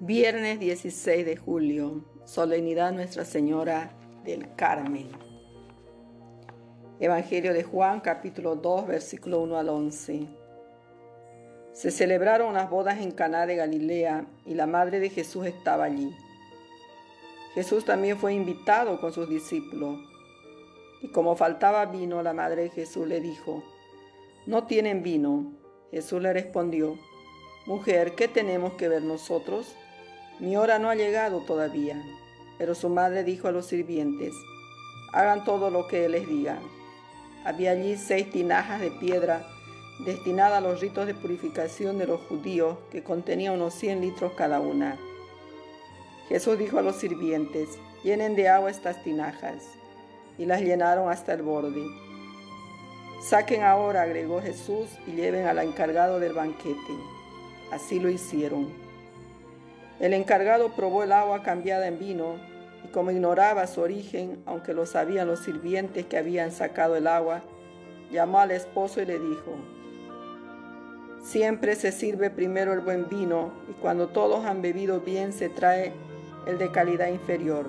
Viernes 16 de julio, Solemnidad Nuestra Señora del Carmen. Evangelio de Juan, capítulo 2, versículo 1 al 11. Se celebraron unas bodas en Caná de Galilea y la madre de Jesús estaba allí. Jesús también fue invitado con sus discípulos. Y como faltaba vino, la madre de Jesús le dijo, No tienen vino. Jesús le respondió, Mujer, ¿qué tenemos que ver nosotros? Mi hora no ha llegado todavía. Pero su madre dijo a los sirvientes, hagan todo lo que les diga. Había allí seis tinajas de piedra destinadas a los ritos de purificación de los judíos que contenían unos 100 litros cada una. Jesús dijo a los sirvientes, llenen de agua estas tinajas, y las llenaron hasta el borde. Saquen ahora, agregó Jesús, y lleven al encargado del banquete. Así lo hicieron. El encargado probó el agua cambiada en vino y como ignoraba su origen, aunque lo sabían los sirvientes que habían sacado el agua, llamó al esposo y le dijo, Siempre se sirve primero el buen vino y cuando todos han bebido bien se trae el de calidad inferior.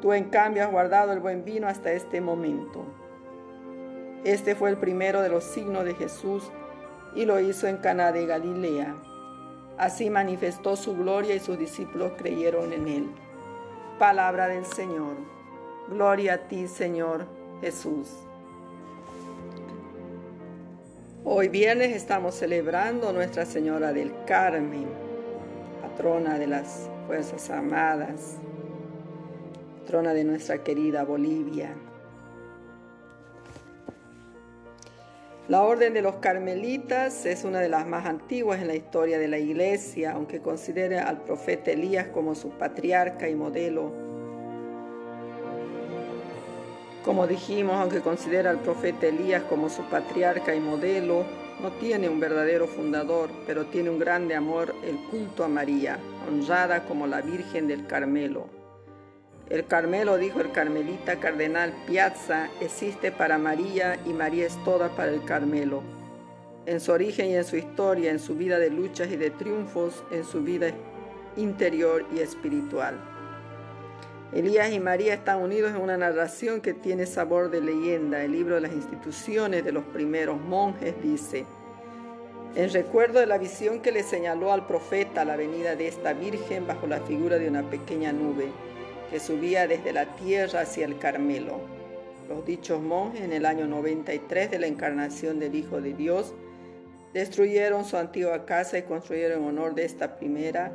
Tú en cambio has guardado el buen vino hasta este momento. Este fue el primero de los signos de Jesús y lo hizo en Caná de Galilea Así manifestó su gloria y sus discípulos creyeron en él. Palabra del Señor. Gloria a ti, Señor Jesús. Hoy viernes estamos celebrando Nuestra Señora del Carmen, patrona de las Fuerzas Armadas, patrona de nuestra querida Bolivia. La orden de los carmelitas es una de las más antiguas en la historia de la iglesia, aunque considere al profeta Elías como su patriarca y modelo. Como dijimos, aunque considera al profeta Elías como su patriarca y modelo, no tiene un verdadero fundador, pero tiene un grande amor, el culto a María, honrada como la Virgen del Carmelo. El Carmelo, dijo el carmelita cardenal Piazza, existe para María y María es toda para el Carmelo. En su origen y en su historia, en su vida de luchas y de triunfos, en su vida interior y espiritual. Elías y María están unidos en una narración que tiene sabor de leyenda. El libro de las instituciones de los primeros monjes dice, en recuerdo de la visión que le señaló al profeta la venida de esta Virgen bajo la figura de una pequeña nube que subía desde la tierra hacia el Carmelo. Los dichos monjes en el año 93 de la encarnación del Hijo de Dios destruyeron su antigua casa y construyeron en honor de esta primera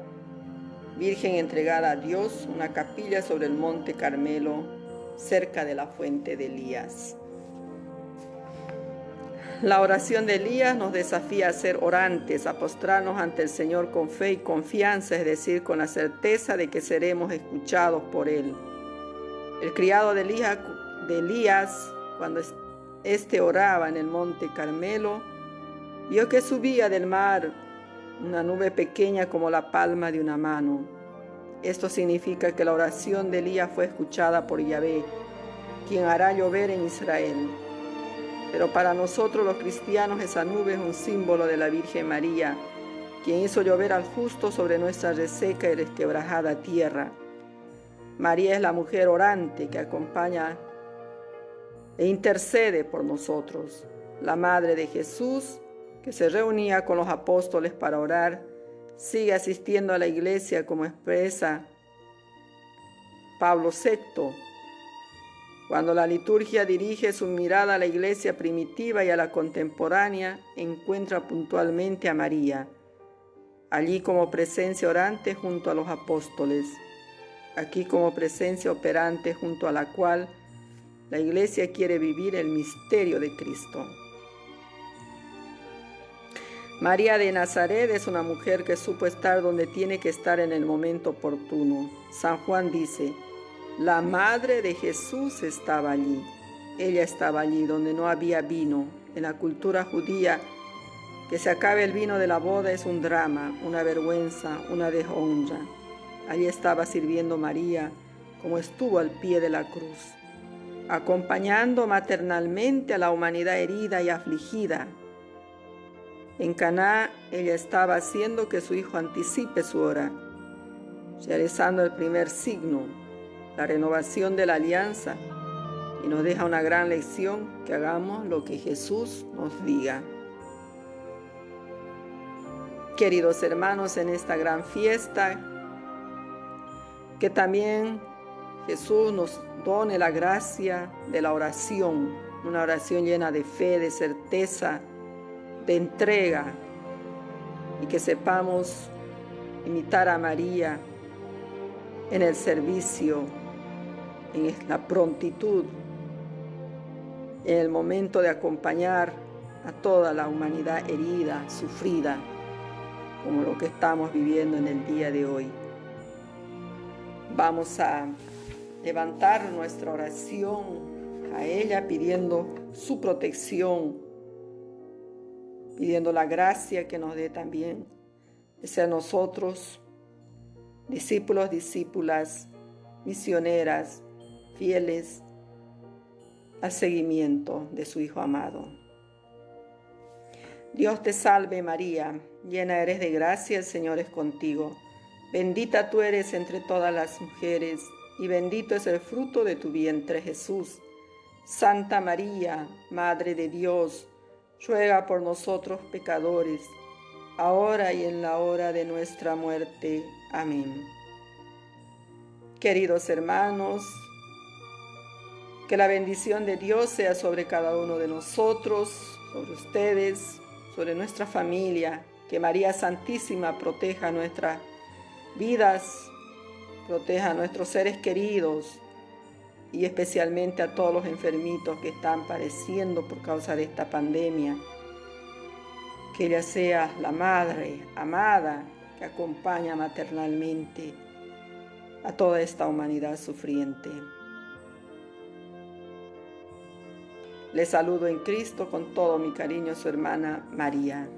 Virgen entregada a Dios una capilla sobre el monte Carmelo cerca de la fuente de Elías. La oración de Elías nos desafía a ser orantes, a postrarnos ante el Señor con fe y confianza, es decir, con la certeza de que seremos escuchados por Él. El criado de Elías, cuando éste oraba en el monte Carmelo, vio que subía del mar una nube pequeña como la palma de una mano. Esto significa que la oración de Elías fue escuchada por Yahvé, quien hará llover en Israel. Pero para nosotros los cristianos esa nube es un símbolo de la Virgen María, quien hizo llover al justo sobre nuestra reseca y resquebrajada tierra. María es la mujer orante que acompaña e intercede por nosotros, la Madre de Jesús, que se reunía con los apóstoles para orar, sigue asistiendo a la iglesia como expresa Pablo VI cuando la liturgia dirige su mirada a la iglesia primitiva y a la contemporánea, encuentra puntualmente a María, allí como presencia orante junto a los apóstoles, aquí como presencia operante junto a la cual la iglesia quiere vivir el misterio de Cristo. María de Nazaret es una mujer que supo estar donde tiene que estar en el momento oportuno. San Juan dice, la madre de Jesús estaba allí. Ella estaba allí donde no había vino. En la cultura judía, que se acabe el vino de la boda es un drama, una vergüenza, una deshonra. Allí estaba sirviendo María, como estuvo al pie de la cruz, acompañando maternalmente a la humanidad herida y afligida. En Caná ella estaba haciendo que su hijo anticipe su hora realizando el primer signo, la renovación de la alianza, y nos deja una gran lección que hagamos lo que Jesús nos diga. Queridos hermanos, en esta gran fiesta, que también Jesús nos done la gracia de la oración, una oración llena de fe, de certeza, de entrega, y que sepamos imitar a María en el servicio, en la prontitud, en el momento de acompañar a toda la humanidad herida, sufrida, como lo que estamos viviendo en el día de hoy. Vamos a levantar nuestra oración a ella pidiendo su protección, pidiendo la gracia que nos dé también de ser nosotros discípulos, discípulas, misioneras, fieles al seguimiento de su Hijo amado. Dios te salve María, llena eres de gracia, el Señor es contigo. Bendita tú eres entre todas las mujeres, y bendito es el fruto de tu vientre Jesús. Santa María, Madre de Dios, ruega por nosotros pecadores, ahora y en la hora de nuestra muerte. Amén. Queridos hermanos, que la bendición de Dios sea sobre cada uno de nosotros, sobre ustedes, sobre nuestra familia, que María Santísima proteja nuestras vidas, proteja a nuestros seres queridos y especialmente a todos los enfermitos que están padeciendo por causa de esta pandemia. Que ella sea la madre amada que acompaña maternalmente a toda esta humanidad sufriente. Le saludo en Cristo con todo mi cariño, su hermana María.